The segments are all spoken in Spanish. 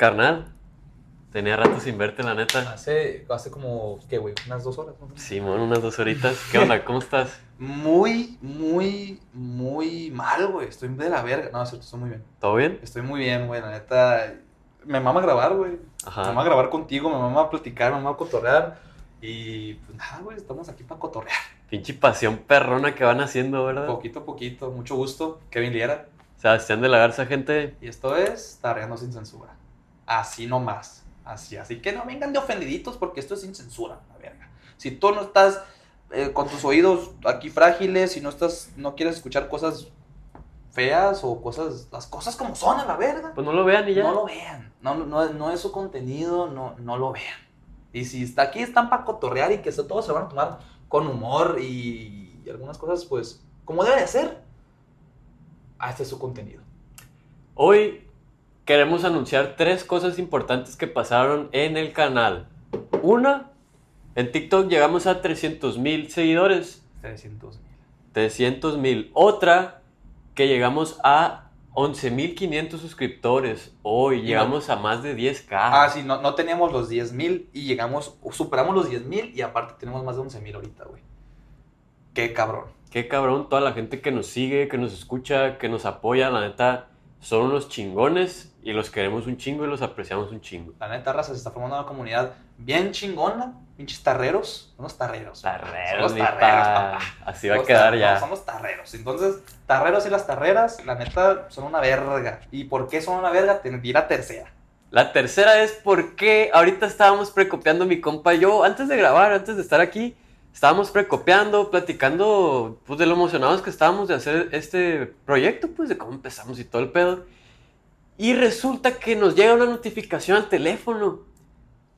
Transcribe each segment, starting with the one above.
Carnal, tenía rato sin verte, la neta. Hace, hace como, ¿qué, güey? Unas dos horas. ¿no? Simón, unas dos horitas. ¿Qué onda? ¿Cómo estás? Muy, muy, muy mal, güey. Estoy de la verga. No, es cierto, estoy muy bien. ¿Todo bien? Estoy muy bien, güey. La neta, me mama grabar, güey. Me Ajá. mama grabar contigo, me mama platicar, me mama cotorrear. Y pues nada, güey, estamos aquí para cotorrear. Pinche pasión perrona que van haciendo, ¿verdad? Poquito a poquito, mucho gusto. Kevin Liera. Sebastián de la Garza, gente. Y esto es Tarreando sin censura. Así nomás. Así, así que no vengan de ofendiditos porque esto es sin censura, la verga. Si tú no estás eh, con tus oídos aquí frágiles, si no estás, no quieres escuchar cosas feas o cosas, las cosas como son a la verga, Pues no lo vean y ya. no lo vean. No, no, no es su contenido, no, no lo vean. Y si está aquí están para cotorrear y que todos se van a tomar con humor y, y algunas cosas, pues, como debe de ser. Ah, este es su contenido. Hoy queremos anunciar tres cosas importantes que pasaron en el canal. Una, en TikTok llegamos a 300 mil seguidores. 300 mil. 300 mil. Otra, que llegamos a 11.500 suscriptores. Hoy llegamos a más de 10k. Ah, sí, no, no teníamos los 10 mil y llegamos, superamos los 10 mil y aparte tenemos más de 11 mil ahorita, güey. Qué cabrón. Qué cabrón, toda la gente que nos sigue, que nos escucha, que nos apoya, la neta, son unos chingones y los queremos un chingo y los apreciamos un chingo. La neta, raza, se está formando una comunidad bien chingona. Pinches tarreros. Unos tarreros. Tarreros, Somos tarreros, pa. papá. Así va a Somos quedar tar- ya. no, somos tarreros. Entonces, tarreros y las tarreras, la neta, son una verga. ¿Y por qué son una verga? Te di la tercera. La tercera es porque ahorita estábamos precopiando mi compa y yo, antes de grabar, antes de estar aquí, estábamos precopiando, platicando pues, de lo emocionados que estábamos de hacer este proyecto, pues de cómo empezamos y todo el pedo. Y resulta que nos llega una notificación al teléfono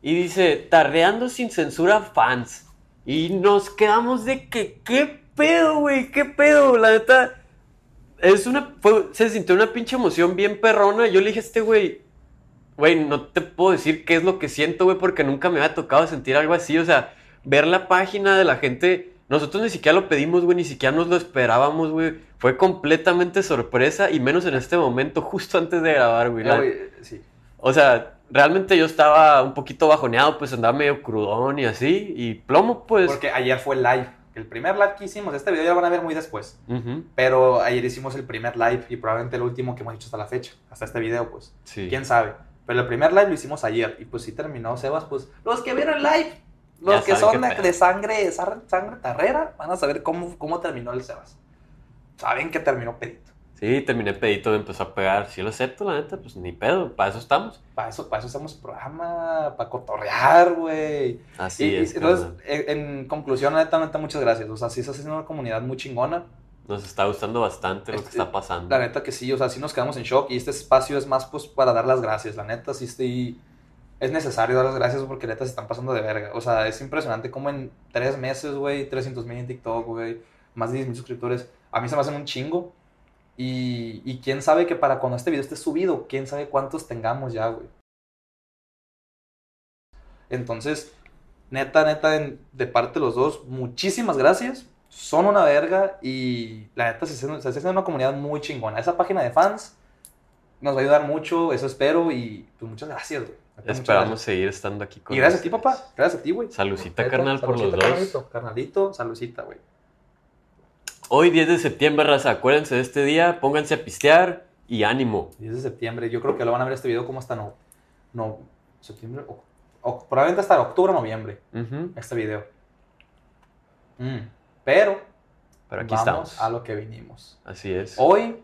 y dice, tarreando sin censura fans. Y nos quedamos de que, ¿qué pedo, güey? ¿Qué pedo? La neta, es una, se sintió una pinche emoción bien perrona. Yo le dije a este güey, Güey, no te puedo decir qué es lo que siento, güey, porque nunca me había tocado sentir algo así. O sea, ver la página de la gente. Nosotros ni siquiera lo pedimos, güey, ni siquiera nos lo esperábamos, güey. Fue completamente sorpresa y menos en este momento, justo antes de grabar, güey. Güey, sí. O sea, realmente yo estaba un poquito bajoneado, pues andaba medio crudón y así. Y plomo, pues. Porque ayer fue el live. El primer live que hicimos, este video ya lo van a ver muy después. Pero ayer hicimos el primer live y probablemente el último que hemos hecho hasta la fecha. Hasta este video, pues. sí. quién sabe. Pero el primer live lo hicimos ayer y pues sí terminó Sebas, pues los que vieron el live, los Ya que son de, sangre, sangre tarrera, van a saber cómo, cómo terminó el Sebas. Saben que terminó pedito. Sí, terminé pedito, empezó a pegar. Sí lo acepto, la neta, pues ni pedo, para eso estamos. Para eso, para eso hacemos programa, para cotorrear, güey. Así Y, y es. entonces, carnal. en, en conclusión, neta, neta, muchas gracias. O sea, sí está haciendo una comunidad muy chingona. Nos está gustando bastante lo que Este, está pasando. La neta que sí, o sea, sí nos quedamos en shock y este espacio es más pues para dar las gracias. La neta sí estoy... Es necesario dar las gracias porque neta se están pasando de verga. O sea, es impresionante como en tres meses, güey, 300 mil en TikTok, güey, más de 10 mil suscriptores. A mí se me hacen un chingo. Y, y quién sabe que para cuando este video esté subido, quién sabe cuántos tengamos ya, güey. Entonces, neta, neta, de parte de los dos, muchísimas gracias. Son una verga y la neta se está, se está haciendo una comunidad muy chingona. Esa página de fans nos va a ayudar mucho, eso espero y pues muchas gracias, güey. Esperamos seguir estando aquí con Y gracias a ti, papá. Gracias a ti, güey. Salucita, carnal, por los dos. Carnalito, carnalito, salucita, güey. Hoy, 10 de septiembre, raza, acuérdense de este día, pónganse a pistear y ánimo. 10 de septiembre. Yo creo que lo van a ver este video como hasta no. No. Septiembre. o- o- probablemente hasta octubre o noviembre. Este video. Mm, Pero. Pero aquí vamos estamos. a lo que vinimos. Así es. Hoy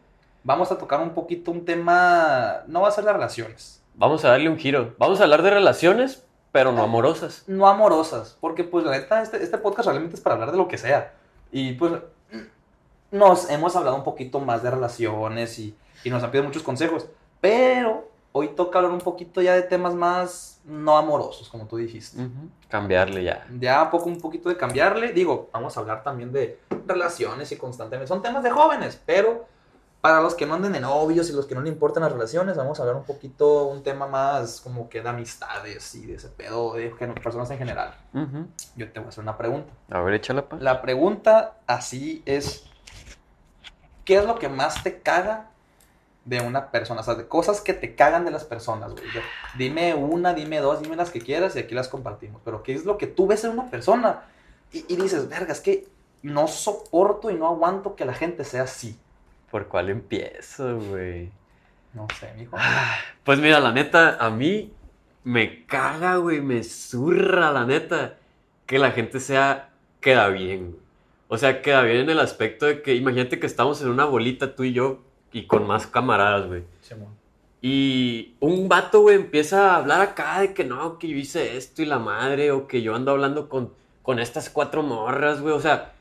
vamos a tocar un poquito un tema. No va a ser de relaciones. Vamos a darle un giro. Vamos a hablar de relaciones, pero no amorosas. No amorosas. Porque, pues, la neta, este, este podcast realmente es para hablar de lo que sea. Y, pues, nos hemos hablado un poquito más de relaciones y, y nos han pedido muchos consejos. Pero hoy toca hablar un poquito ya de temas más no amorosos, como tú dijiste. Ujú, Cambiarle ya. Ya un poco, un poquito de cambiarle. Digo, vamos a hablar también de relaciones y constantemente. Son temas de jóvenes, pero para los que no anden de novios y los que no le importan las relaciones, vamos a hablar un poquito, un tema más como que de amistades y de ese pedo de personas en general. Ujú. Yo te voy a hacer una pregunta. A ver, échala, pa. La pregunta así es, ¿qué es lo que más te caga de una persona, o sea, de cosas que te cagan de las personas, güey. Dime una, dime dos, dime las que quieras y aquí las compartimos. Pero ¿qué es lo que tú ves en una persona? Y, y dices, verga, es que no soporto y no aguanto que la gente sea así. ¿Por cuál empiezo, güey? No sé, mijo. Ah, Pues mira, la neta, a mí me caga, güey, me zurra, la neta, que la gente sea, queda bien. O sea, queda bien en el aspecto de que, imagínate que estamos en una bolita tú y yo y con más camaradas, güey. Y un vato, güey, empieza a hablar acá de que no, que yo hice esto y la madre, o que yo ando hablando con, con estas cuatro morras, güey. O sea,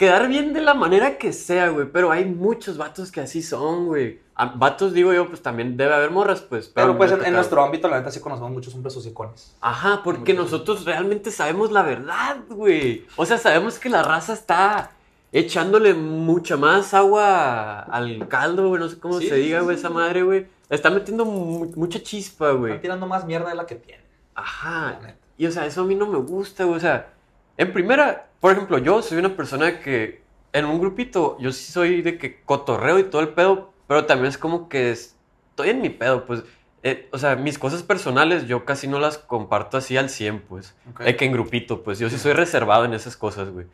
quedar bien de la manera que sea, güey. Pero hay muchos vatos que así son, güey. Ah, Vatos, digo yo, pues también debe haber morras, pues. Pero pues en, nuestro ámbito, la neta, sí conocemos muchos hombres hocicones. Ajá, porque Muchos. nosotros realmente sabemos la verdad, güey. O sea, sabemos que la raza está echándole mucha más agua al caldo, güey. No sé cómo Sí, se sí, diga, güey, sí. esa madre, güey. Está metiendo mu- mucha chispa, güey. Están tirando más mierda de la que tienen. Ajá. Y o sea, eso a mí no me gusta, güey. O sea, en primera, por ejemplo, yo soy una persona que en un grupito, yo sí soy de que cotorreo y todo el pedo, pero también es como que estoy en mi pedo, pues. Eh, o sea, mis cosas personales yo casi no las comparto así al 100, pues. Ok. De que en grupito, pues. Yo sí soy reservado en esas cosas, güey.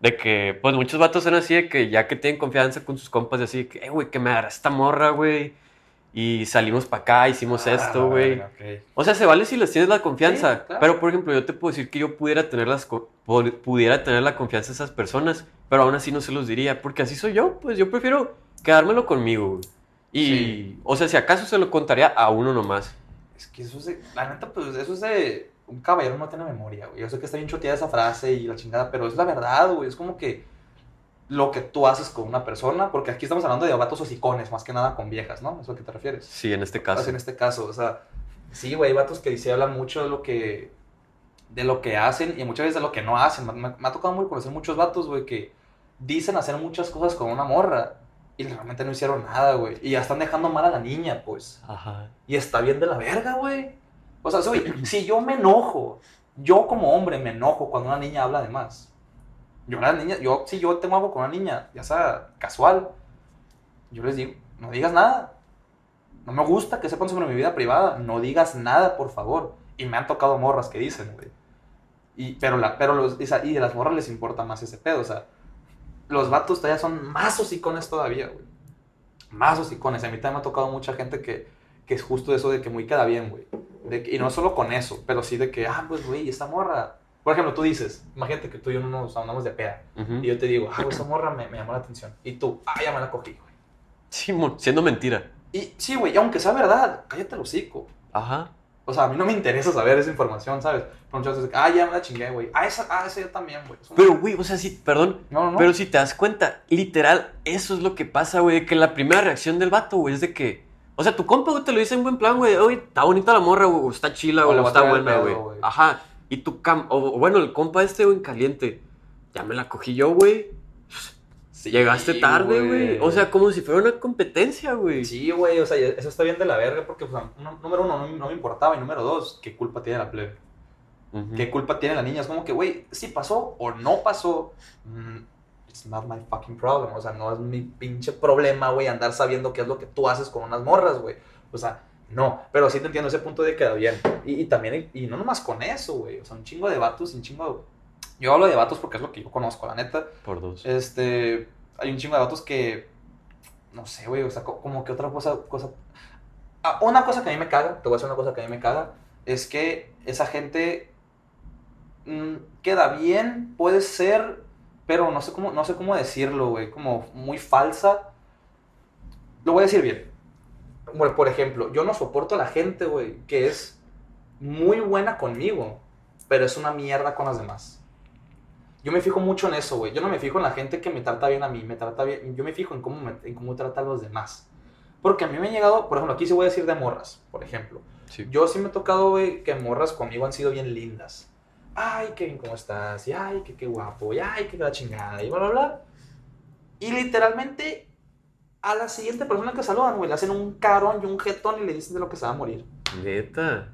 De que, pues, muchos vatos son así de que ya que tienen confianza con sus compas, de así que, eh, güey, que me agarra esta morra, güey. Y salimos para acá, hicimos Ah, esto, güey. O sea, se vale si les tienes la confianza. Sí, claro. Pero, por ejemplo, yo te puedo decir que yo pudiera tener, las, pudiera tener la confianza de esas personas, pero aún así no se los diría, porque así soy yo. Pues yo prefiero quedármelo conmigo. güey. Y, Sí. o sea, si acaso se lo contaría a uno nomás. Es que eso es de, la neta, pues eso es de, un caballero no tiene memoria, güey. Yo sé que está bien choteada esa frase y la chingada, pero es la verdad, güey. Es como que lo que tú haces con una persona, porque aquí estamos hablando de vatos hocicones, más que nada con viejas, ¿no? ¿Es a lo que te refieres? Sí, en este caso. en este caso, o sea, sí, güey, hay vatos que sí hablan mucho de lo que, de lo que hacen y muchas veces de lo que no hacen. Me, me- me ha tocado muy conocer muchos vatos, güey, que dicen hacer muchas cosas con una morra y realmente no hicieron nada, güey. Y ya están dejando mal a la niña, pues. Ajá. Y está bien de la verga, güey. O sea, soy, si yo me enojo, yo como hombre me enojo cuando una niña habla de más. Yo la niña, yo si yo tengo algo con una niña, ya sea casual, yo les digo, no digas nada. No me gusta que sepan sobre mi vida privada, no digas nada, por favor. Y me han tocado morras que dicen, güey. Y, pero la, pero los, y de las morras les importa más ese pedo, o sea, los vatos todavía son más hocicones todavía, güey. Más hocicones. A mí también me ha tocado mucha gente que, que es justo eso de que muy queda bien, güey. Y no solo con eso, pero sí de que, ah, pues, güey, esta morra. Por ejemplo, tú dices, imagínate que tú y yo no nos andamos de peda. Ujú. Y yo te digo, ah, esa morra me, me llamó la atención. Y tú, ah, ya me la cogí, güey. Sí, siendo mentira. Y sí, güey, y aunque sea verdad, cállate el hocico. Ajá. O sea, a mí no me interesa saber esa información, ¿sabes? Pero muchas veces, ah, ya me la chingué, güey. Ah, esa, ah, esa yo también, güey. Pero, güey, o sea, sí, perdón. no, no, no. Pero si te das cuenta, literal, eso es lo que pasa, güey. Que la primera reacción del vato, güey, es de que. O sea, tu compa, güey, te lo dice en buen plan, güey. Oye, está bonita la morra, güey. Está chila, güey. está buena, güey. Ajá. Y tu cam. O bueno, el compa este, güey, en caliente. Ya me la cogí yo, güey. Sí, Llegaste tarde, güey. O sea, como si fuera una competencia, güey. Sí, güey, o sea, eso está bien de la verga porque, pues, no- número uno, no, no me importaba, y número dos, ¿qué culpa tiene la plebe? Ujú. ¿Qué culpa tiene la niña? Es como que, güey, si pasó o no pasó, mm, it's not my fucking problem. O sea, no es mi pinche problema, güey, andar sabiendo qué es lo que tú haces con unas morras, güey. O sea, no. Pero sí te entiendo ese punto de queda bien. Y, y también, y no nomás con eso, güey. O sea, un chingo de vatos, un chingo. Yo hablo de vatos porque es lo que yo conozco, la neta. Por dos. Este, hay un chingo de vatos que, no sé, güey, o sea, co- como que otra cosa, cosa... Ah, una cosa que a mí me caga, te voy a decir una cosa que a mí me caga, es que esa gente mm, queda bien, puede ser, pero no sé cómo, no sé cómo decirlo, güey, como muy falsa. Lo voy a decir bien. Bueno, por ejemplo, yo no soporto a la gente, güey, que es muy buena conmigo, pero es una mierda con las demás. Yo me fijo mucho en eso, güey. Yo no me fijo en la gente que me trata bien a mí, me trata bien. Yo me fijo en cómo, me- en cómo trata a los demás. Porque a mí me han llegado, por ejemplo, aquí sí voy a decir de morras, por ejemplo. Sí. Yo sí me he tocado, güey, que morras conmigo han sido bien lindas. Ay, Kevin, ¿cómo estás? Y ay, que qué guapo. Y ay, que la chingada. Y bla, bla, bla. Y literalmente a la siguiente persona que saludan, güey, le hacen un carón y un jetón y le dicen de lo que se va a morir. Neta.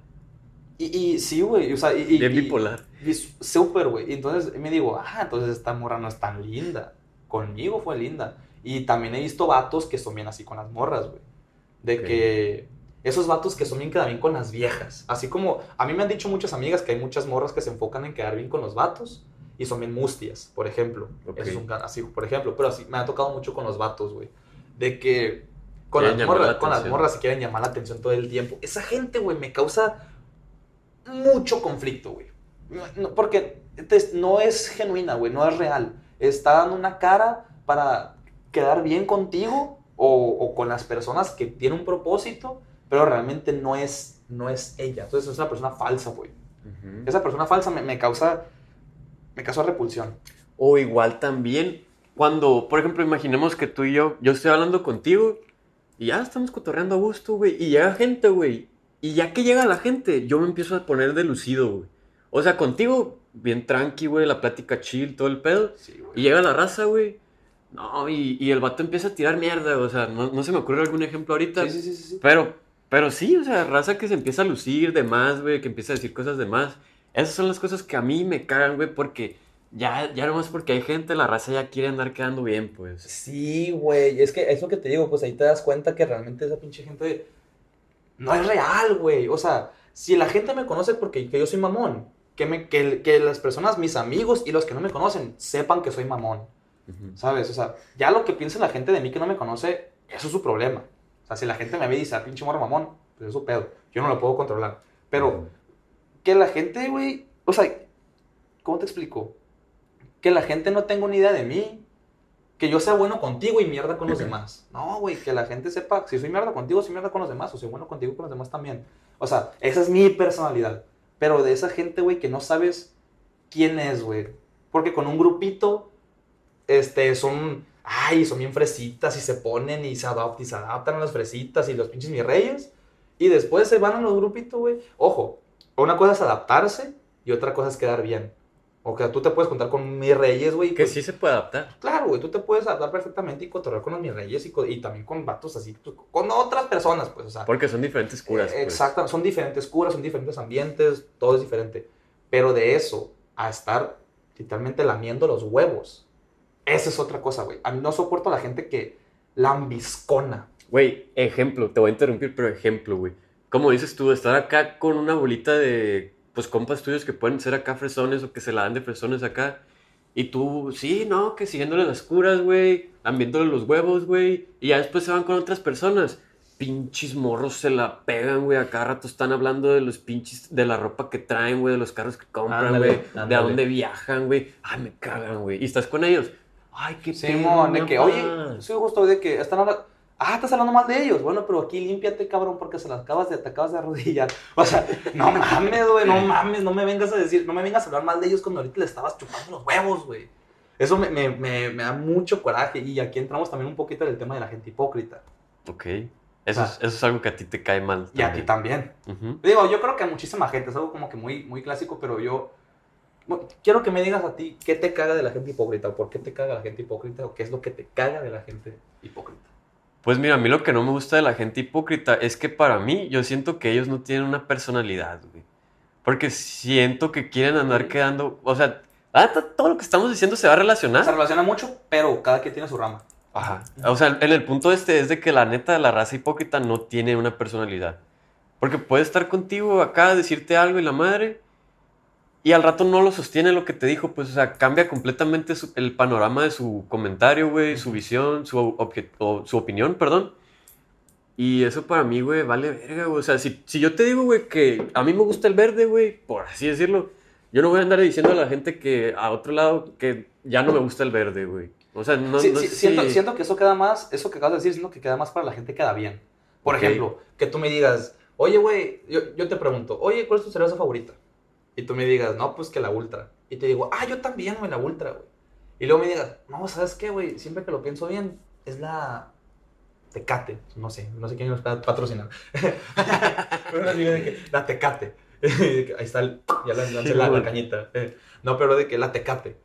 Y, y sí, güey, o sea, y, Bien y- bipolar. y súper, güey. Y entonces me digo, ah, entonces esta morra no es tan linda. Conmigo fue linda. Y también he visto vatos que son bien así con las morras, güey. De que esos vatos que son bien quedan bien con las viejas. Así como a mí me han dicho muchas amigas que hay muchas morras que se enfocan en quedar bien con los vatos y son bien mustias, por ejemplo. Ok. Eso es un así, por ejemplo. Pero así me ha tocado mucho con los vatos, güey. De que con, Quieren las morras, la con las morras se quieren llamar la atención todo el tiempo. Esa gente, güey, me causa mucho conflicto, güey. No- porque te- no es genuina, güey, no es real. Está dando una cara para quedar bien contigo o, o con las personas que tienen un propósito, pero realmente no es, no es ella. Entonces es una persona falsa, güey. Esa persona falsa me, me causa, me causa repulsión. O igual también, cuando, por ejemplo, imaginemos que tú y yo, yo estoy hablando contigo y ya estamos cotorreando a gusto, güey, y llega gente, güey, y ya que llega la gente, yo me empiezo a poner de lucido, güey. O sea, contigo, bien tranqui, güey, la plática chill, todo el pedo, Sí, y llega la raza, güey. No, y, y el vato empieza a tirar mierda, o sea, no, no se me ocurre algún ejemplo ahorita. Sí, sí, sí. Pero, pero sí, o sea, raza que se empieza a lucir de más, güey, que empieza a decir cosas de más. Esas son las cosas que a mí me cagan, güey, porque ya, ya nomás porque hay gente, la raza ya quiere andar quedando bien, pues. Sí, güey, es que es lo que te digo, pues ahí te das cuenta que realmente esa pinche gente no es real, güey. O sea, si la gente me conoce porque que yo soy mamón, que, me, que, que las personas, mis amigos y los que no me conocen, sepan que soy mamón. ¿sabes? O sea, ya lo que piensa la gente de mí que no me conoce, eso es su problema. O sea, si la gente me ve y dice, "Ah, pinche morro mamón, pues es su pedo. Yo no lo puedo controlar. Pero que la gente, güey, o sea, ¿cómo te explico? Que la gente no tenga una idea de mí, que yo sea bueno contigo y mierda con los demás. No, güey, que la gente sepa, si soy mierda contigo, soy mierda con los demás, o soy bueno contigo y con los demás también. O sea, esa es mi personalidad. Pero de esa gente, güey, que no sabes quién es, güey. Porque con un grupito, este, son, ay, son bien fresitas y se ponen y se adaptan y se adaptan a las fresitas y los pinches mis reyes. Y después se van a los grupitos, güey. Ojo, una cosa es adaptarse y otra cosa es quedar bien. O sea, tú te puedes contar con mis reyes, güey. Que pues- sí se puede adaptar. Claro, güey, tú te puedes adaptar perfectamente y cotorrear con los mis reyes y, y también con vatos así, pues, con otras personas, pues, o sea. Porque son diferentes curas, eh, pues. Exacto, son diferentes curas, son diferentes ambientes, todo es diferente. Pero de eso a estar literalmente lamiendo los huevos, esa es otra cosa, güey. A mí no soporto a la gente que lambiscona. Güey, ejemplo, te voy a interrumpir, pero ejemplo, güey. Como dices tú, estar acá con una bolita de, pues, compas tuyos que pueden ser acá fresones o que se la dan de fresones acá. Y tú, sí, no, que siguiéndole las curas, güey, ambiéndole los huevos, güey. Y ya después se van con otras personas. Pinches morros se la pegan, güey. A cada rato están hablando de los pinches, de la ropa que traen, güey, de los carros que compran, güey. De a dónde viajan, güey. Ay, me cagan, güey. Y estás con ellos. Ay, qué Simón, de pedo, que, oye, soy justo de que están hablando. Ah, estás hablando mal de ellos. Bueno, pero aquí límpiate, cabrón, porque se las acabas de, te acabas de arrodillar. O sea, no mames, güey, no mames, no me vengas a decir, no me vengas a hablar mal de ellos cuando ahorita le estabas chupando los huevos, güey. Eso me, me, me, me da mucho coraje. Y aquí entramos también un poquito en el tema de la gente hipócrita. Ok. Eso, es, eso es algo que a ti te cae mal. Y a ti también. Digo, yo creo que a muchísima gente, es algo como que muy, muy clásico, pero yo bueno, quiero que me digas a ti qué te caga de la gente hipócrita, o por qué te caga la gente hipócrita, o qué es lo que te caga de la gente hipócrita. Pues mira, a mí lo que no me gusta de la gente hipócrita es que para mí yo siento que ellos no tienen una personalidad, güey. Porque siento que quieren andar quedando, o sea, to- todo lo que estamos diciendo se va a Se relacionar. relaciona mucho, pero cada quien tiene su rama. Ajá. O sea, en el punto este es de que la neta la raza hipócrita no tiene una personalidad. Porque puede estar contigo acá, decirte algo y la madre, y al rato no lo sostiene lo que te dijo, pues, o sea, cambia completamente su- el panorama de su comentario, güey, su visión, su, o su opinión, perdón. Y eso para mí, güey, vale verga, güey. O sea, si, si yo te digo, güey, que a mí me gusta el verde, güey, por así decirlo, yo no voy a andar diciendo a la gente que a otro lado que ya no me gusta el verde, güey. O sea, no, Sí, no sí, sé siento, si- siento que eso queda más, eso que acabas de decir, siento que queda más para la gente que da bien. Por Ok. ejemplo, que tú me digas, oye, güey, yo, yo te pregunto, oye, ¿cuál es tu cerveza favorita? Y tú me digas, no, pues que la Ultra. Y te digo, ah, yo también, güey, la Ultra, güey. Y luego me digas, no, ¿sabes qué, güey? Siempre que lo pienso bien, es la Tecate. No sé, no sé quién nos va a patrocinar. Pero así de que, la Tecate. Ahí está, el, ya la, lancé la, cañita. Eh, No, pero de que la Tecate.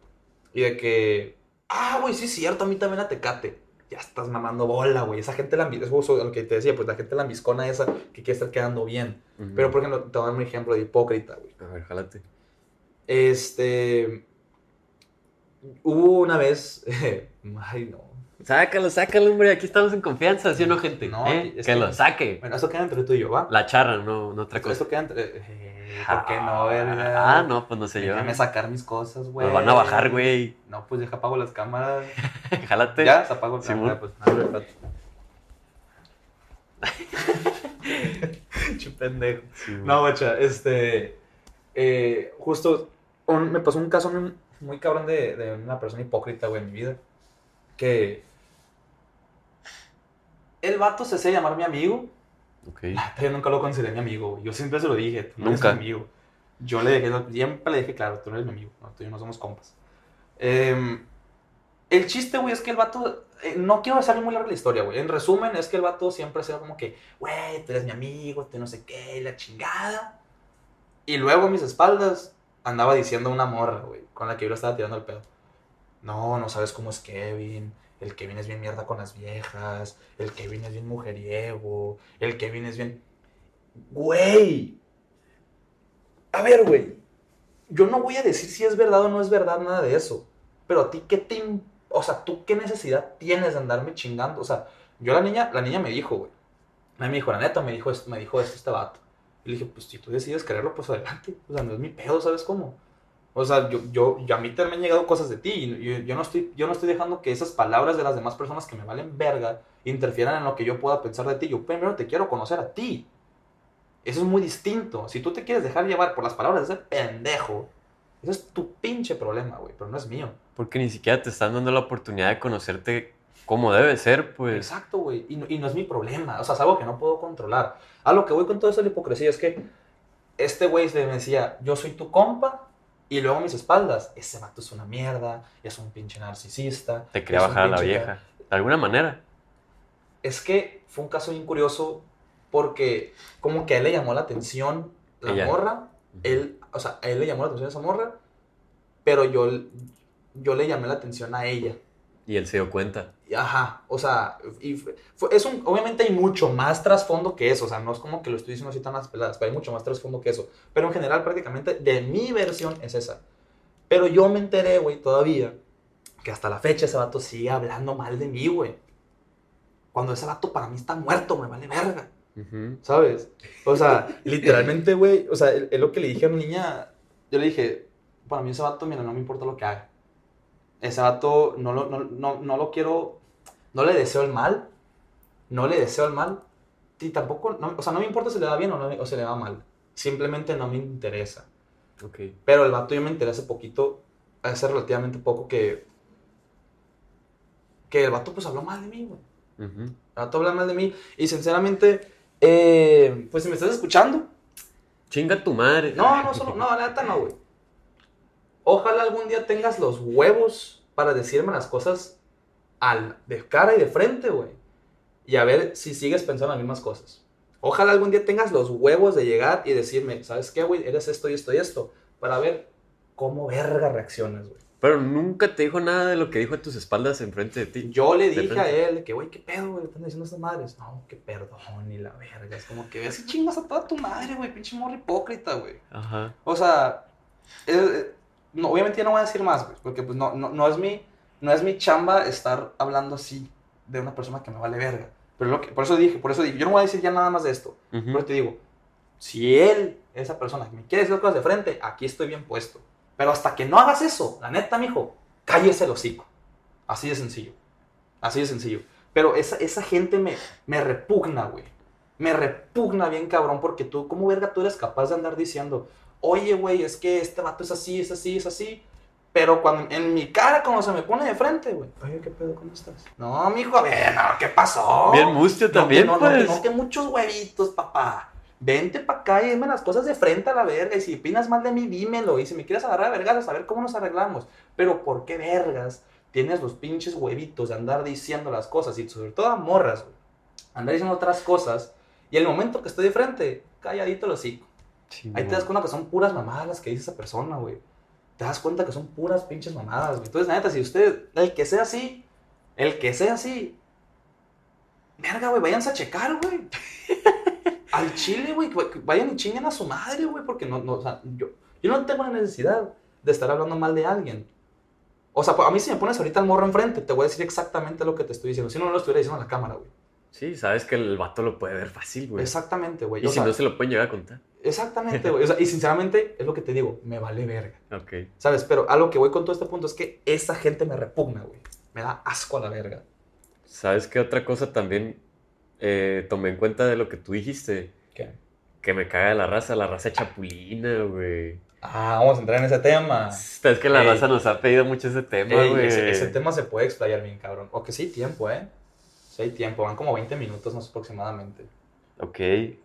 Y de que, ah, güey, sí es cierto, a mí también la Tecate. Ya estás mamando bola, güey. Esa gente la es justo lo que te decía, pues la gente lambiscona esa que quiere estar quedando bien. Pero, por ejemplo, te voy a dar un ejemplo de hipócrita, güey. A ver, jálate. Este. Hubo una vez. ay, no. Sácalo, sácalo, hombre. Aquí estamos en confianza, ¿sí o no, gente? No, ¿Eh? es que, que- lo saque. Bueno, esto queda entre tú y yo, ¿va? La charra, no, no otra cosa. Esto queda entre... eh, ¿Por qué no, verga? Ah, no, pues no sé yo. Déjame sacar mis cosas, güey. Nos van a bajar, güey. No, pues deja apago las cámaras. Jálate. Ya, se la Simón. cámara, pues. A ver, espérate. Che pendejo. Sí, güey. No, bacha, este. eh, justo un- me pasó un caso muy, muy cabrón de, de una persona hipócrita, güey, en mi vida. Que. El vato se hacía llamar mi amigo. Ok. Yo nunca lo consideré mi amigo. Yo siempre se lo dije, tú no eres Nunca. mi amigo. Yo le dejé, siempre le dije, claro, tú no eres mi amigo. No, tú y yo no somos compas. Em, el chiste, güey, es que el vato. eh, no quiero hacerle muy larga la historia, güey. En resumen, es que el vato siempre se como que, güey, tú eres mi amigo, tú no sé qué, la chingada. Y luego a mis espaldas andaba diciendo una morra, güey, con la que yo le estaba tirando el pedo. No, no sabes cómo es Kevin. El Kevin es bien mierda con las viejas. El Kevin es bien mujeriego. El Kevin es bien. Güey. A ver, güey. Yo no voy a decir si es verdad o no es verdad nada de eso. Pero a ti, ¿qué te. O sea, ¿tú qué necesidad tienes de andarme chingando? O sea, yo la niña, la niña me dijo, güey. Me dijo, la neta, me dijo esto, me dijo esto este vato. Y le dije, pues si tú decides quererlo, pues adelante. O sea, no es mi pedo, ¿sabes cómo? O sea, yo, yo, yo a mí también me han llegado cosas de ti. Y yo, yo no estoy, yo no estoy dejando que esas palabras de las demás personas que me valen verga interfieran en lo que yo pueda pensar de ti. Yo primero te quiero conocer a ti. Eso es muy distinto. Si tú te quieres dejar llevar por las palabras de ese pendejo, ese es tu pinche problema, güey, pero no es mío. Porque ni siquiera te están dando la oportunidad de conocerte como debe ser, pues. Exacto, güey. Y, no- y no es mi problema. O sea, es algo que no puedo controlar. A lo que voy con toda esa hipocresía es que este güey me decía, yo soy tu compa, y luego a mis espaldas, ese vato es una mierda, es un pinche narcisista. Te quería bajar a la vieja. De alguna manera. Es que fue un caso bien curioso porque como que a él le llamó la atención la Ella. morra, él, o sea, a él le llamó la atención esa morra, pero yo, yo le llamé la atención a ella. Y él se dio cuenta. Ajá, o sea, y fue- fue- es un, obviamente hay mucho más trasfondo que eso, o sea, no es como que lo estoy diciendo así tan las peladas, pero hay mucho más trasfondo que eso. Pero en general, prácticamente, de mi versión es esa. Pero yo me enteré, güey, todavía, que hasta la fecha ese vato sigue hablando mal de mí, güey. Cuando ese vato para mí está muerto, me vale verga. ¿Sabes? O sea, literalmente, güey, o sea, es es lo que le dije a una niña. Yo le dije, para mí ese vato, mira, no me importa lo que haga. Ese vato no lo, no, no, no lo quiero, no le deseo el mal, no le deseo el mal, y tampoco, no- o sea, no me importa si le va bien o, no, o si le va mal. Simplemente no me interesa. Ok. Pero el vato yo me enteré hace poquito, hace relativamente poco que, que el vato pues habló mal de mí, güey. Ujú. El vato habla mal de mí. Y sinceramente, eh, pues si me estás escuchando, Chinga tu madre. no, no, solo, no, la neta no, güey. Ojalá algún día tengas los huevos para decirme las cosas al, de cara y de frente, güey. Y a ver si sigues pensando las mismas cosas. Ojalá algún día tengas los huevos de llegar y decirme, ¿sabes qué, güey? Eres esto y esto y esto. Para ver cómo verga reaccionas, güey. Pero nunca te dijo nada de lo que dijo a tus espaldas enfrente de ti. Yo le dije a él que, güey, ¿qué pedo, güey? Están diciendo estas madres. No, que perdón, ni la verga. Es como que ves y chingas a toda tu madre, güey. Pinche morro hipócrita, güey. Ajá. O sea, eh, no, obviamente ya no voy a decir más, güey. Porque pues no, no, no, es mi, no es mi chamba estar hablando así de una persona que me vale verga. Pero lo que, por eso dije, por eso dije, yo no voy a decir ya nada más de esto. Ujú. Pero te digo, si él, esa persona que me quiere decir cosas de frente, aquí estoy bien puesto. Pero hasta que no hagas eso, la neta, mijo, cállese el hocico. Así de sencillo. Así de sencillo. Pero esa, esa gente me, me repugna, güey. Me repugna bien cabrón porque tú, ¿cómo verga tú eres capaz de andar diciendo, oye, güey, es que este vato es así, es así, es así? Pero cuando en mi cara, cuando se me pone de frente, güey, oye, ¿qué pedo? ¿Cómo estás? No, mijo, a ver, no, ¿qué pasó? Bien mustio No, también, que no, no, pues. que no, que muchos huevitos, papá. Vente para acá y dime las cosas de frente a la verga. Y si opinas mal de mí, dímelo. Y si me quieres agarrar a vergas, a saber cómo nos arreglamos. Pero ¿por qué vergas tienes los pinches huevitos de andar diciendo las cosas? Y sobre todo a morras, güey. Andar diciendo otras cosas. Y el momento que estoy de frente, calladito el hocico. Sí, Ahí te das cuenta que son puras mamadas las que dice esa persona, güey. Te das cuenta que son puras pinches mamadas, güey. Entonces, la neta, si usted, el que sea así, el que sea así, verga, güey, váyanse a checar, güey. Al chile, güey, vayan y chinguen a su madre, güey, porque no, no, o sea, yo, yo no tengo la necesidad de estar hablando mal de alguien. O sea, a mí si me pones ahorita el morro enfrente, te voy a decir exactamente lo que te estoy diciendo. Si no, no lo estuviera diciendo en la cámara, güey. Sí, sabes que el vato lo puede ver fácil, güey. Exactamente, güey. Y O si sea, no se lo pueden llegar a contar. Exactamente, güey. O sea, y sinceramente, es lo que te digo, me vale verga. Ok. ¿Sabes? Pero a lo que voy con todo este punto es que esa gente me repugna, güey. Me da asco a la verga. ¿Sabes qué otra cosa también eh, tomé en cuenta de lo que tú dijiste? ¿Qué? Que me caga la raza, la raza chapulina, güey. Ah, vamos a entrar en ese tema. Es que la Ey. raza nos ha pedido mucho ese tema, Ey, güey. ese, ese tema se puede explayar bien, cabrón. O que sí hay tiempo, ¿eh? Sí hay tiempo. Van como 20 minutos más aproximadamente. Ok,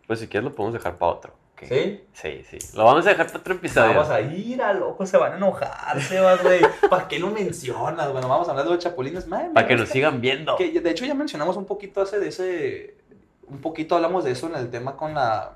pues si quieres lo podemos dejar para otro. ¿Sí? Sí, sí. Lo vamos a dejar para otro episodio. Vamos a ir a loco, se van a enojar, Sebas, güey. ¿Para qué lo mencionas? Bueno, vamos a hablar de los chapulines. Man, Para que nos sigan viendo. que de hecho ya mencionamos un poquito ese de ese un poquito hablamos de eso en el tema con la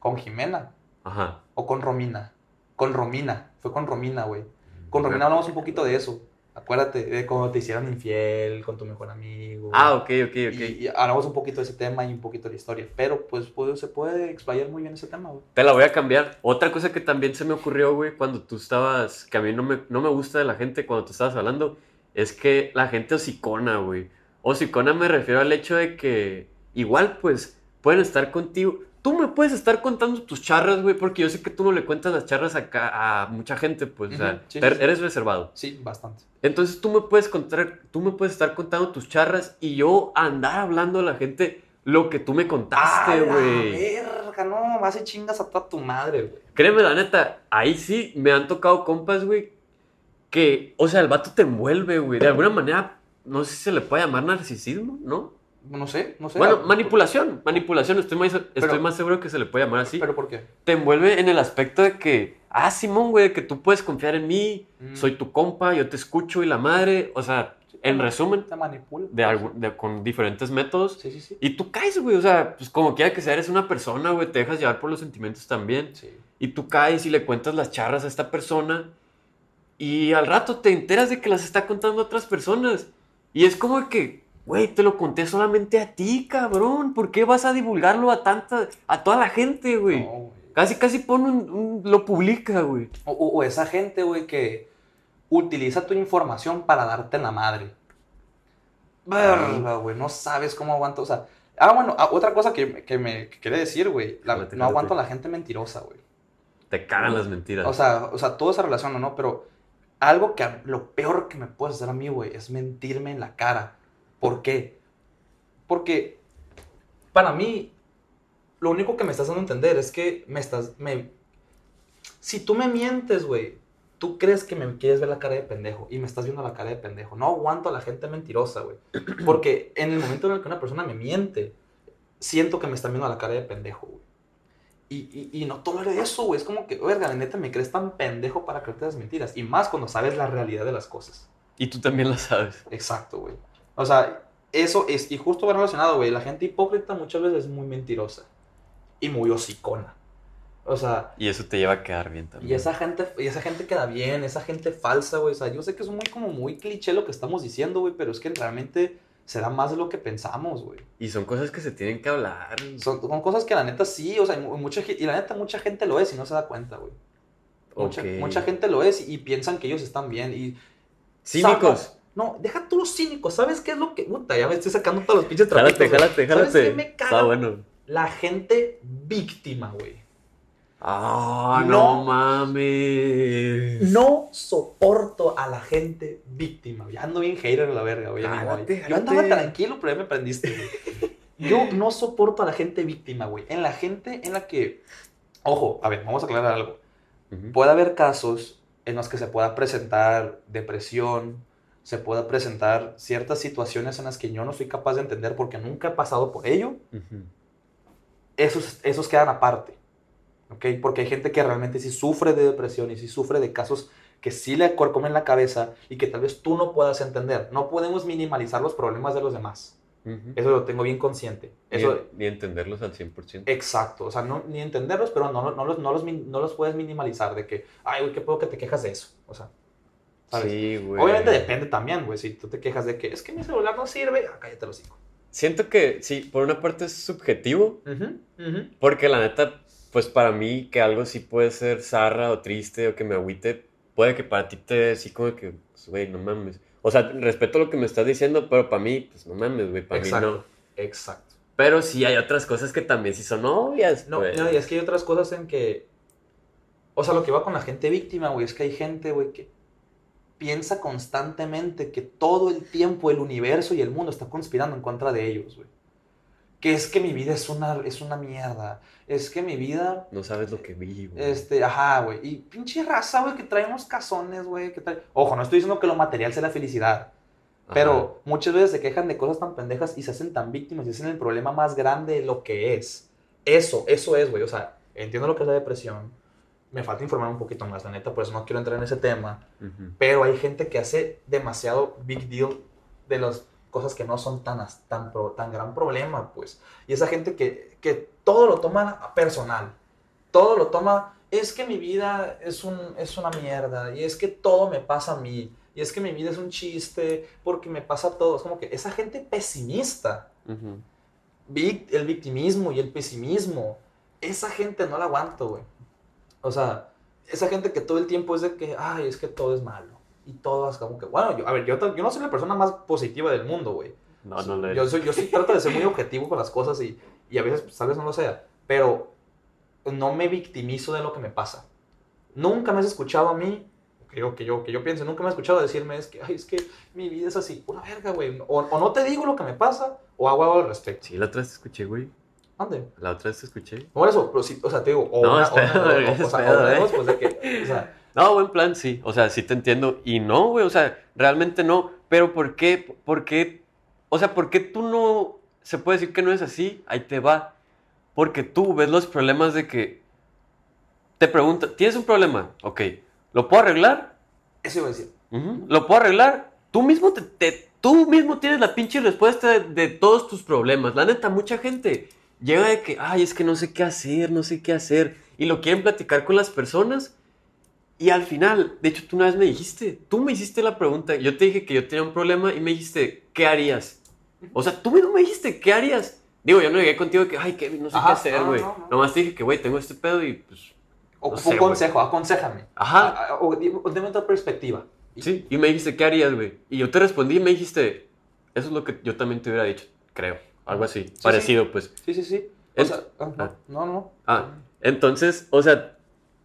con Jimena Ajá. o con Romina con Romina fue con Romina güey con Romina hablamos un poquito de eso acuérdate de cómo te hicieron infiel con tu mejor amigo Ah, ok, ok, ok. y, y hablamos un poquito de ese tema y un poquito de la historia pero pues puede- se puede explayar muy bien ese tema güey Te la voy a cambiar. Otra cosa que también se me ocurrió, güey, cuando tú estabas, que a mí no me, no me gusta de la gente cuando tú estabas hablando, es que la gente hocicona, güey. Hocicona me refiero al hecho de que igual, pues, pueden estar contigo. Tú me puedes estar contando tus charras, güey, porque yo sé que tú no le cuentas las charras acá a mucha gente, pues, o sea, sí, er- sí, eres reservado. sí bastante Entonces tú me puedes contar, tú me puedes estar contando tus charras y yo andar hablando a la gente lo que tú me contaste, ¡A güey. verga no vas y chingas a toda tu madre güey Créeme, la neta, ahí sí me han tocado compas, güey, que, o sea, el vato te envuelve, güey. De alguna manera, no sé si se le puede llamar narcisismo, ¿no? No sé no sé Bueno, manipulación, manipulación, estoy más, estoy Pero- más seguro que se le puede llamar así. pero por qué Te envuelve en el aspecto de que, ah, Simón, güey, que tú puedes confiar en mí, Mm. soy tu compa, yo te escucho y la madre, o sea, en resumen, te manipula de algu- de- con diferentes métodos. sí sí sí Y tú caes, güey, o sea, pues como quiera que sea, eres una persona, güey, te dejas llevar por los sentimientos también. sí Y tú caes y le cuentas las charras a esta persona y al rato te enteras de que las está contando a otras personas. Y es como que, güey, te lo conté solamente a ti, cabrón. ¿Por qué vas a divulgarlo a tanta, a toda la gente, güey? No, güey. Casi, casi pon un, un- lo publica, güey. O, o- o esa gente, güey, que utiliza tu información para darte en la madre. Verga, güey, no sabes cómo aguanto. O sea, ah, bueno, ah, otra cosa que, que me que quiere decir, güey, la- no aguanto a la gente mentirosa, güey. Te cagan las mentiras. O sea, o sea, todo se relaciona, ¿no? Pero algo que lo peor que me puedes hacer a mí, güey, es mentirme en la cara. ¿Por qué? Porque para mí, lo único que me estás dando a entender es que me estás. Me... Si tú me mientes, güey, tú crees que me quieres ver la cara de pendejo y me estás viendo la cara de pendejo. No aguanto a la gente mentirosa, güey. Porque en el momento en el que una persona me miente, siento que me están viendo la cara de pendejo, güey. Y, y, y no tolero eso, güey. Es como que, verga, la neta, me crees tan pendejo para creerte las mentiras. Y más cuando sabes la realidad de las cosas. Y tú también lo sabes. Exacto, güey. O sea, eso es, y justo va relacionado, güey. La gente hipócrita muchas veces es muy mentirosa. Y muy hocicona. O sea, Y eso te lleva a quedar bien también. y esa gente, y esa gente queda bien, esa gente falsa, güey. O sea, yo sé que es muy como muy cliché lo que estamos diciendo, güey, pero es que realmente se da más de lo que pensamos, güey. Y son cosas que se tienen que hablar. Son, son cosas que la neta sí, o sea, y mu- mucha, y la neta mucha gente lo es y no se da cuenta, güey. Mucha, mucha gente lo es y piensan que ellos están bien y... Cínicos. No, deja tú los cínicos, ¿sabes qué es lo que... Puta, ya me estoy sacando todos los pinches Jálate, trapitos, jálate, ¿Sabes jálate. qué me caga? Está bueno. La gente víctima, güey. Ah, No. no mames. No soporto a la gente víctima. Ya ando bien hater a la verga, güey. Jálate. Yo andaba jálate. tranquilo, pero ya me prendiste, güey. Yo no soporto a la gente víctima, güey. En la gente en la que... Ojo, a ver, vamos a aclarar algo. Puede haber casos en los que se pueda presentar depresión, se pueda presentar ciertas situaciones en las que yo no soy capaz de entender porque nunca he pasado por ello. Esos, esos quedan aparte. ¿Ok? Porque hay gente que realmente sí sufre de depresión y sí sufre de casos que sí le corcomen la cabeza y que tal vez tú no puedas entender. No podemos minimalizar los problemas de los demás. Eso lo tengo bien consciente. Eso, Ni, ni entenderlos al 100%. Exacto, o sea, no, ni entenderlos, pero no, no, los, no, los, no los puedes minimalizar de que, ay, güey, qué puedo que te quejas de eso. O sea, ¿sabes? Sí, güey. Obviamente depende también, güey, si tú te quejas de que es que mi celular no sirve, ah, cállate los hijos. Siento que sí, por una parte es subjetivo, porque la neta, pues para mí que algo sí puede ser zarra o triste o que me agüite, puede que para ti te sí como que, pues, güey, no mames. O sea, respeto lo que me estás diciendo, pero para mí, pues no mames, güey, para mí no. Exacto. Pero sí hay otras cosas que también sí son obvias, No, pues. no, y es que hay otras cosas en que. O sea, lo que va con la gente víctima, güey, es que hay gente, güey, que piensa constantemente que todo el tiempo el universo y el mundo está conspirando en contra de ellos, güey. Que es que mi vida es una, es una mierda. Es que mi vida No sabes lo que vi, güey. Este, ajá, güey. Y pinche raza, güey, que traemos cazones, güey. Que trae... Ojo, no estoy diciendo que lo material sea la felicidad. Ajá. Pero muchas veces se quejan de cosas tan pendejas y se hacen tan víctimas y hacen el problema más grande de lo que es. Eso, eso es, güey. O sea, entiendo lo que es la depresión. Me falta informar un poquito más, la neta, por eso no quiero entrar en ese tema. Pero hay gente que hace demasiado big deal de las cosas que no son tan, tan, tan gran problema, pues. Y esa gente que, que todo lo toma personal. Todo lo toma, es que mi vida es, un, es una mierda. Y es que todo me pasa a mí. Y es que mi vida es un chiste porque me pasa todo. Es como que esa gente pesimista, el victimismo y el pesimismo, esa gente no la aguanto, güey. O sea, esa gente que todo el tiempo es de que, ay, es que todo es malo. Y todo es como que, bueno, yo, a ver, yo, yo no soy la persona más positiva del mundo, güey. No, no le Yo, soy, yo sí trato de ser muy objetivo con las cosas y, y a veces pues, tal vez no lo sea, pero no me victimizo de lo que me pasa. Nunca me has escuchado a mí, que yo, que yo, que yo pienso, nunca me has escuchado decirme es que, ay, es que mi vida es así, una verga, güey. O, o no te digo lo que me pasa, o hago algo al respecto. Sí, la otra vez te escuché, güey. ¿Dónde? La otra vez te escuché. Por eso, pero sí, o sea, te digo, o No, una, es o una- o- sea, o eh. dos, pues, de que, o sea, No, buen plan, sí. O sea, sí te entiendo. Y no, güey, o sea, realmente no. Pero ¿por qué? ¿Por qué? O sea, ¿por qué tú no se puede decir que no es así? Ahí te va. Porque tú ves los problemas de que te preguntan, ¿tienes un problema? Ok, ¿lo puedo arreglar? eso iba a decir. Ujú, ¿Lo puedo arreglar? Tú mismo, te, te- tú mismo tienes la pinche respuesta de, de todos tus problemas. La neta, mucha gente llega de que, ay, es que no sé qué hacer, no sé qué hacer. Y lo quieren platicar con las personas. Y al final, de hecho, tú una vez me dijiste, tú me hiciste la pregunta. Yo te dije que yo tenía un problema y me dijiste, ¿qué harías? O sea, tú mismo me dijiste, ¿qué harías? Digo, yo no llegué contigo que, ay, Kevin, no sé Ajá, qué hacer, no, güey. no, no. Nomás te dije que, güey, tengo este pedo y pues. O No un sé, güey. consejo, aconsejame. Ajá. O o otra perspectiva. Sí, y me dijiste, ¿qué harías, güey? Y yo te respondí y me dijiste, eso es lo que yo también te hubiera dicho, creo. Algo así, parecido, pues. Sí, sí, sí. O sea, ah, no, ah. no, no. Ah, entonces, o sea,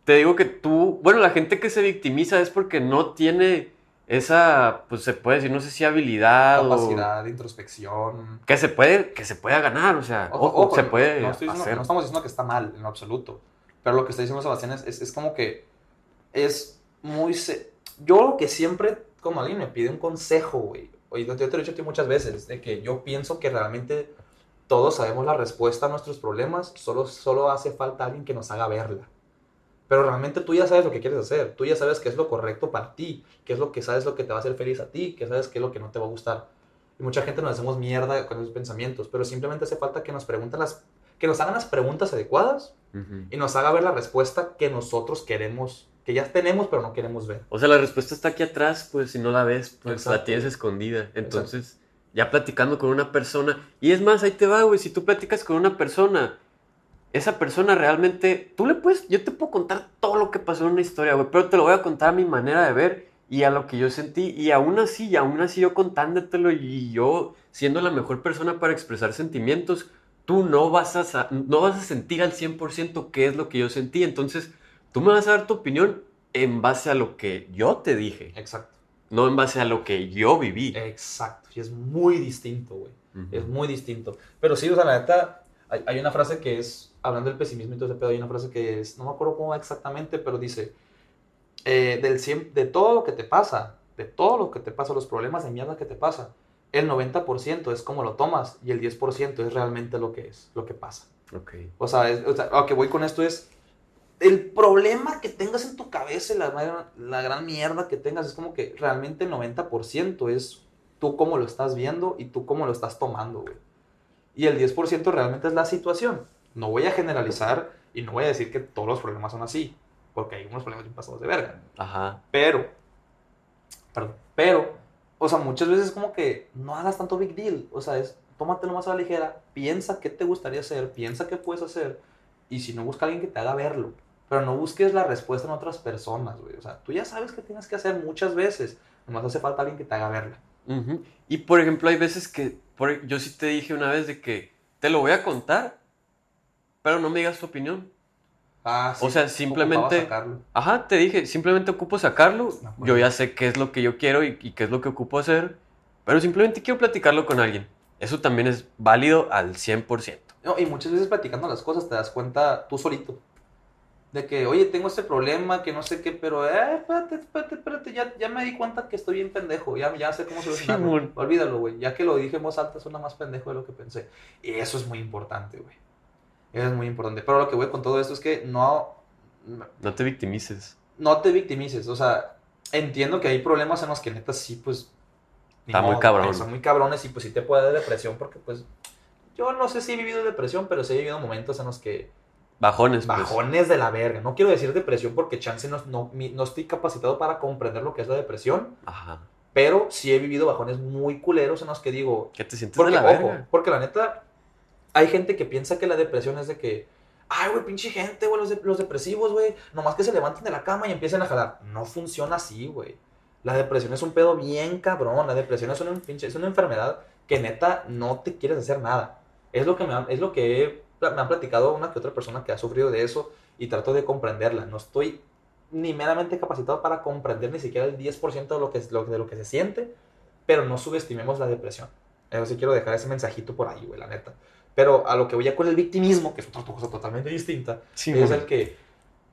te digo que tú, bueno, la gente que se victimiza es porque no tiene esa, pues se puede decir, no sé si habilidad Capacidad introspección. que se puede, que se pueda ganar, o sea, Ojo, ojo, se puede no, estoy diciendo- hacer. no estamos diciendo que está mal en lo absoluto. Pero lo que está diciendo Sebastián es, es, es como que es muy... se- Yo lo que siempre, como alguien me pide un consejo, güey. Oye, yo te lo he dicho a ti muchas veces, de que yo pienso que realmente todos sabemos la respuesta a nuestros problemas, solo, solo hace falta alguien que nos haga verla. Pero realmente tú ya sabes lo que quieres hacer, tú ya sabes qué es lo correcto para ti, qué es lo que sabes lo que te va a hacer feliz a ti, qué sabes qué es lo que no te va a gustar. Y mucha gente nos hacemos mierda con esos pensamientos, pero simplemente hace falta que nos pregunten las, que nos hagan las preguntas adecuadas y nos haga ver la respuesta que nosotros queremos, que ya tenemos pero no queremos ver. O sea, la respuesta está aquí atrás, pues si no la ves, pues la tienes escondida. Entonces, ya platicando con una persona, y es más, ahí te va, güey, si tú platicas con una persona, esa persona realmente, tú le puedes, yo te puedo contar todo lo que pasó en una historia, güey, pero te lo voy a contar a mi manera de ver y a lo que yo sentí, y aún así, y aún así yo contándotelo y yo siendo la mejor persona para expresar sentimientos, tú no vas a, no vas a sentir al 100% qué es lo que yo sentí, entonces tú me vas a dar tu opinión en base a lo que yo te dije, Exacto. no en base a lo que yo viví. Exacto. Y es muy distinto, güey. Es muy distinto. Pero sí, o sea, la neta, hay, hay una frase que es, hablando del pesimismo y todo ese pedo, hay una frase que es, no me acuerdo cómo va exactamente, pero dice, eh, del de todo lo que te pasa, de todo lo que te pasa, los problemas de mierda que te pasa, el 90% es cómo lo tomas y el 10% es realmente lo que es, lo que pasa. Ok. O sea, es- o sea, lo que voy con esto es, el problema que tengas en tu cabeza y la, la gran mierda que tengas es como que realmente el 90% es tú cómo lo estás viendo y tú cómo lo estás tomando, güey. Y el 10% realmente es la situación. No voy a generalizar y no voy a decir que todos los problemas son así, porque hay unos problemas bien pasados de verga. Ajá. Pero, perdón, pero, o sea, muchas veces como que no hagas tanto big deal. O sea, es tómatelo más a la ligera, piensa qué te gustaría hacer, piensa qué puedes hacer, y si no, busca a alguien que te haga verlo. Pero no busques la respuesta en otras personas, güey. O sea, tú ya sabes que tienes que hacer muchas veces. Nomás hace falta alguien que te haga verla. Y por ejemplo, hay veces que por- yo sí te dije una vez de que te lo voy a contar, pero no me digas tu opinión. Ah, O sea, simplemente-. Ajá, te dije, simplemente ocupo sacarlo. Acuerdo. Yo ya sé qué es lo que yo quiero y, y qué es lo que ocupo hacer, pero simplemente quiero platicarlo con alguien. Eso también es válido al 100%. No, y muchas veces platicando las cosas te das cuenta tú solito. De que, oye, tengo este problema, que no sé qué, pero, eh, espérate, espérate, espérate, ya, ya me di cuenta que estoy bien pendejo, ya, ya sé cómo solucionarlo. Simón. Olvídalo, güey, ya que lo dije en voz alta, suena más pendejo de lo que pensé. Y eso es muy importante, güey. Eso es muy importante. Pero lo que voy con todo esto es que no, No te victimices. no te victimices. O sea, entiendo que hay problemas en los que neta sí, pues. Está muy cabrón. Son muy cabrones y pues sí te puede dar depresión porque, pues. Yo no sé si he vivido depresión, pero sí he vivido momentos en los que. Bajones, pues. Bajones de la verga. No quiero decir depresión porque chance no, no, no estoy capacitado para comprender lo que es la depresión. Ajá. Pero sí he vivido bajones muy culeros en los que digo. ¿Qué te sientes Porque, de la ojo, verga? porque la neta, hay gente que piensa que la depresión es de que, ay, güey, pinche gente, güey, los, de- los depresivos, güey, nomás que se levanten de la cama y empiecen a jalar. No funciona así, güey. La depresión es un pedo bien cabrón. La depresión es una, pinche, es una enfermedad que neta no te quieres hacer nada. Es lo que me, es lo que he- me han platicado una que otra persona que ha sufrido de eso y trato de comprenderla. No estoy ni meramente capacitado para comprender ni siquiera el 10% de lo, que, de lo que se siente, pero no subestimemos la depresión. Eso sí quiero dejar ese mensajito por ahí, güey, la neta. Pero a lo que voy ya con el victimismo, que es otra cosa totalmente distinta, Sí, es el que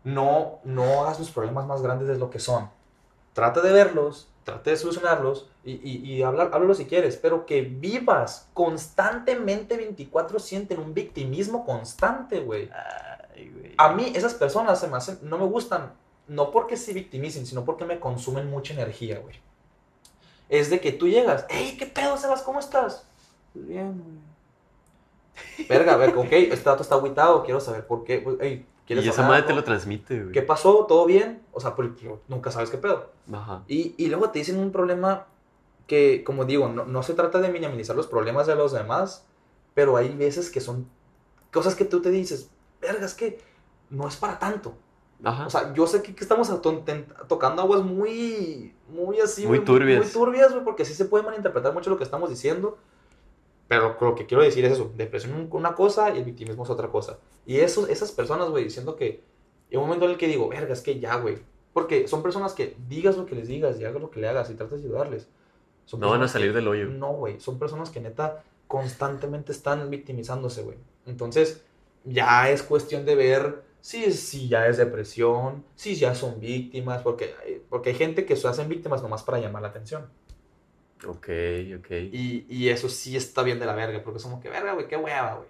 no, no hagas los problemas más grandes de lo que son. Trata de verlos, trata de solucionarlos y, y, y hablar, háblalo si quieres, pero que vivas constantemente 24-7 en un victimismo constante, güey. A mí esas personas se me hacen, no me gustan, no porque se victimicen, sino porque me consumen mucha energía, güey. Es de que tú llegas, hey, ¿qué pedo, Sebas? ¿Cómo estás? "Pues Bien, güey. Verga, a ver, ok, este dato está agüitado, quiero saber por qué. Pues, hey, ¿quieres Y esa madre te lo transmite, güey. ¿Qué pasó? ¿Todo bien? O sea, pues, nunca sabes qué pedo. Ajá. Y, y luego te dicen un problema que, como digo, no, no se trata de minimizar los problemas de los demás, pero hay veces que son cosas que tú te dices, verga, es que no es para tanto. Ajá. O sea, yo sé que, que estamos tocando aguas muy, muy así, Muy güey, turbias. Muy turbias, güey, porque sí se puede malinterpretar mucho lo que estamos diciendo. Pero lo que quiero decir es eso, depresión es una cosa y el victimismo es otra cosa. Y esos, esas personas, güey, diciendo que, hay un momento en el que digo, verga, es que ya, güey. Porque son personas que digas lo que les digas y hagas lo que le hagas y tratas de ayudarles. Son no van a personas que- salir del hoyo. no, güey. Son personas que neta constantemente están victimizándose, güey. Entonces, ya es cuestión de ver si, si ya es depresión, si ya son víctimas, porque, porque hay gente que se hacen víctimas nomás para llamar la atención. Ok, ok. Y, y eso sí está bien de la verga, porque somos que verga, güey, qué hueva, güey.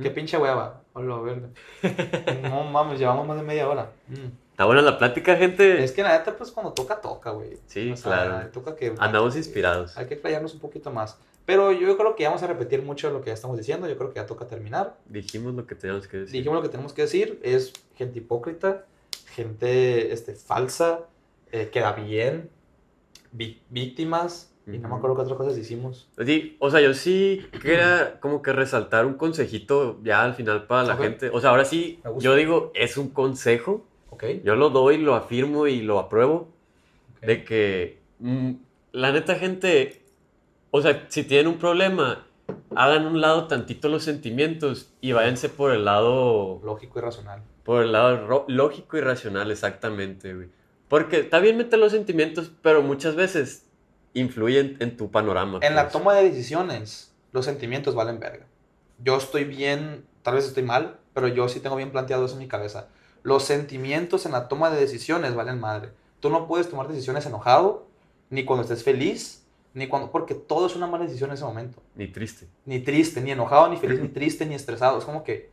Qué pinche hueva. Hola, verga. no mames, llevamos más de media hora. Mm. Está buena la plática, gente. Es que la neta, pues cuando toca, toca, güey. Sí, O sea, claro. Toca que. Andamos inspirados. Hay que explayarnos un poquito más. Pero yo creo que ya vamos a repetir mucho de lo que ya estamos diciendo. Yo creo que ya toca terminar. Dijimos lo que teníamos que decir. Dijimos lo que tenemos que decir. Es gente hipócrita, gente este, falsa, eh, queda bien, víctimas. Y no me acuerdo qué otras cosas hicimos. Sí, o sea, yo sí quería como que resaltar un consejito ya al final para la Ok. gente. O sea, ahora sí, yo digo, es un consejo. ¿Ok? Yo lo doy, lo afirmo y lo apruebo. Ok. De que, mm, la neta, gente, o sea, si tienen un problema, hagan un lado tantito los sentimientos y váyanse por el lado, Lógico y racional. por el lado lógico y racional, exactamente, güey. Porque está bien meter los sentimientos, pero muchas veces influyen en tu panorama. En la pues. toma de decisiones, los sentimientos valen verga. Yo estoy bien, tal vez estoy mal, pero yo sí tengo bien planteado eso en mi cabeza. Los sentimientos en la toma de decisiones valen madre. Tú no puedes tomar decisiones enojado, ni cuando estés feliz, ni cuando, porque todo es una mala decisión en ese momento. Ni triste. Ni triste, ni enojado, ni feliz, ni triste, ni estresado. Es como que,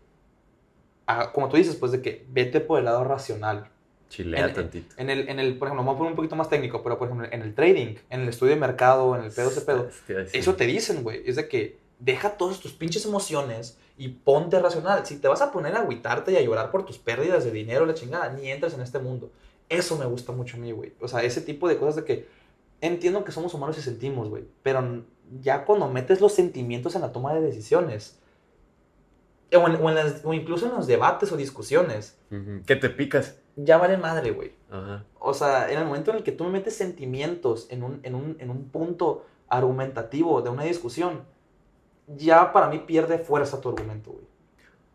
ah, como tú dices, pues de que vete por el lado racional. Chilea En- tantito. En el, en el, por ejemplo, vamos a poner un poquito más técnico, pero por ejemplo, en el trading, en el estudio de mercado, en el pedo, ese pedo, eso te dicen, güey. Es de que deja todas tus pinches emociones y ponte racional. Si te vas a poner a agüitarte y a llorar por tus pérdidas de dinero, la chingada, ni entres en este mundo. Eso me gusta mucho a mí, güey. O sea, ese tipo de cosas de que entiendo que somos humanos y sentimos, güey. Pero ya cuando metes los sentimientos en la toma de decisiones, o, en- o en las- o incluso en los debates o discusiones. Que te picas. Ya vale madre, güey. Ajá. O sea, en el momento en el que tú me metes sentimientos en un, en un, en un punto argumentativo de una discusión, ya para mí pierde fuerza tu argumento, güey.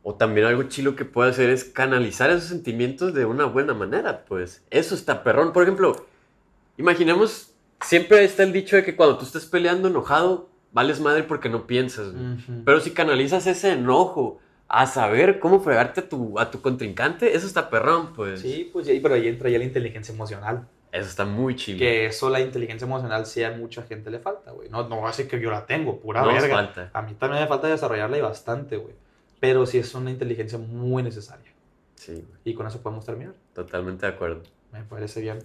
O también algo chilo que puede hacer es canalizar esos sentimientos de una buena manera, pues. Eso está perrón. Por ejemplo, imaginemos, siempre está el dicho de que cuando tú estás peleando enojado, vales madre porque no piensas. güey. Pero si canalizas ese enojo a saber cómo fregarte a tu, a tu contrincante, eso está perrón, pues. Sí, pues pero ahí entra ya la inteligencia emocional. Eso está muy chido. Que eso, la inteligencia emocional, sí a mucha gente le falta, güey. No, no va a decir que yo la tengo, pura no verga. falta. A mí también me falta desarrollarla y bastante, güey. Pero sí es una inteligencia muy necesaria. Sí, güey, Y con eso podemos terminar. totalmente de acuerdo. Me parece bien.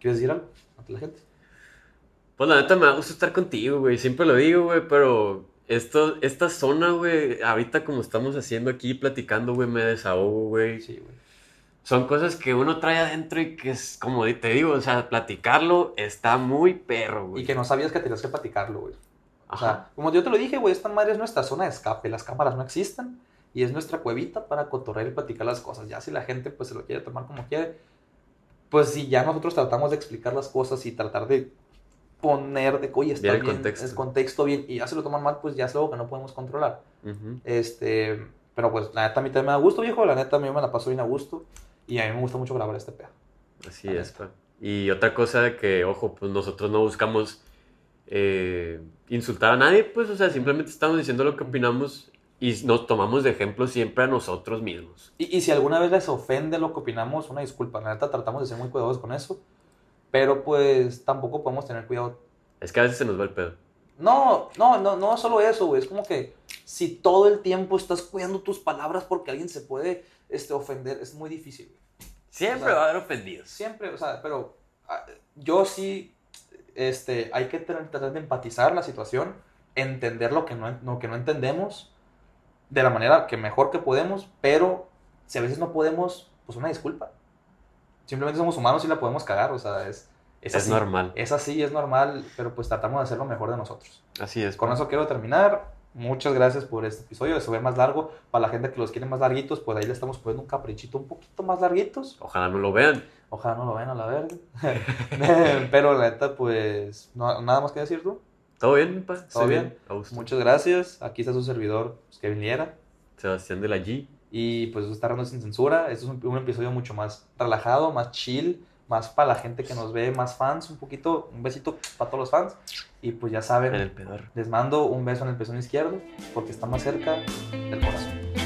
¿Quieres decir algo ante la gente? Pues la neta me da gusto estar contigo, güey. Siempre lo digo, güey, pero esto, esta zona, güey, ahorita como estamos haciendo aquí, platicando, güey, me desahogo, güey. Sí, güey. Son cosas que uno trae adentro y que es, como te digo, o sea, platicarlo está muy perro, güey. Y que no sabías que tenías que platicarlo, güey. O Ajá. sea, como yo te lo dije, güey, esta madre es nuestra zona de escape. Las cámaras no existen. Y es nuestra cuevita para cotorrear y platicar las cosas. Ya si la gente, pues, se lo quiere tomar como quiere. Pues si ya nosotros tratamos de explicar las cosas y tratar de poner de, oye, está Bien el bien, contexto. el contexto bien, y ya se lo toman mal, pues ya es algo que no podemos controlar. Ujú. Este, pero pues la neta a mí también me da gusto, viejo, la neta a mí me la paso bien a gusto. Y a mí me gusta mucho grabar este pedo. Así es, pa. Y otra cosa de que, ojo, pues nosotros no buscamos eh, insultar a nadie, pues, o sea, simplemente estamos diciendo lo que opinamos y nos tomamos de ejemplo siempre a nosotros mismos. Y, y si alguna vez les ofende lo que opinamos, una disculpa. La neta tratamos de ser muy cuidadosos con eso. Pero pues tampoco podemos tener cuidado. Es que a veces se nos va el pedo. No, no, no, no solo eso, güey. Es como que si todo el tiempo estás cuidando tus palabras porque alguien se puede este, ofender, es muy difícil. güey. Siempre O sea, va a haber ofendidos. Siempre, o sea, pero ah, yo sí, este, hay que tra- tratar de empatizar la situación, entender lo que no, lo que no entendemos de la manera que mejor que podemos, pero si a veces no podemos, pues una disculpa. Simplemente somos humanos y la podemos cagar, o sea, es, es, normal. Es así, es normal, pero pues tratamos de hacer lo mejor de nosotros. Así es. Con eso quiero terminar. Muchas gracias por este episodio. Se ve más largo. Para la gente que los quiere más larguitos, pues ahí le estamos poniendo un caprichito un poquito más larguitos. Ojalá no lo vean. Ojalá no lo vean a la verga. Pero la neta, pues, no- nada más que decir tú. ¿Todo bien, pa? ¿Todo bien? Muchas gracias. Aquí está su servidor, pues, Kevin Liera. Sebastián de la G. Y pues está dando sin censura. Este es un, un episodio mucho más relajado, más chill, más para la gente que nos ve, más fans. Un poquito, un besito para todos los fans. Y pues ya saben, En el les mando un beso en el pezón izquierdo porque está más cerca del corazón.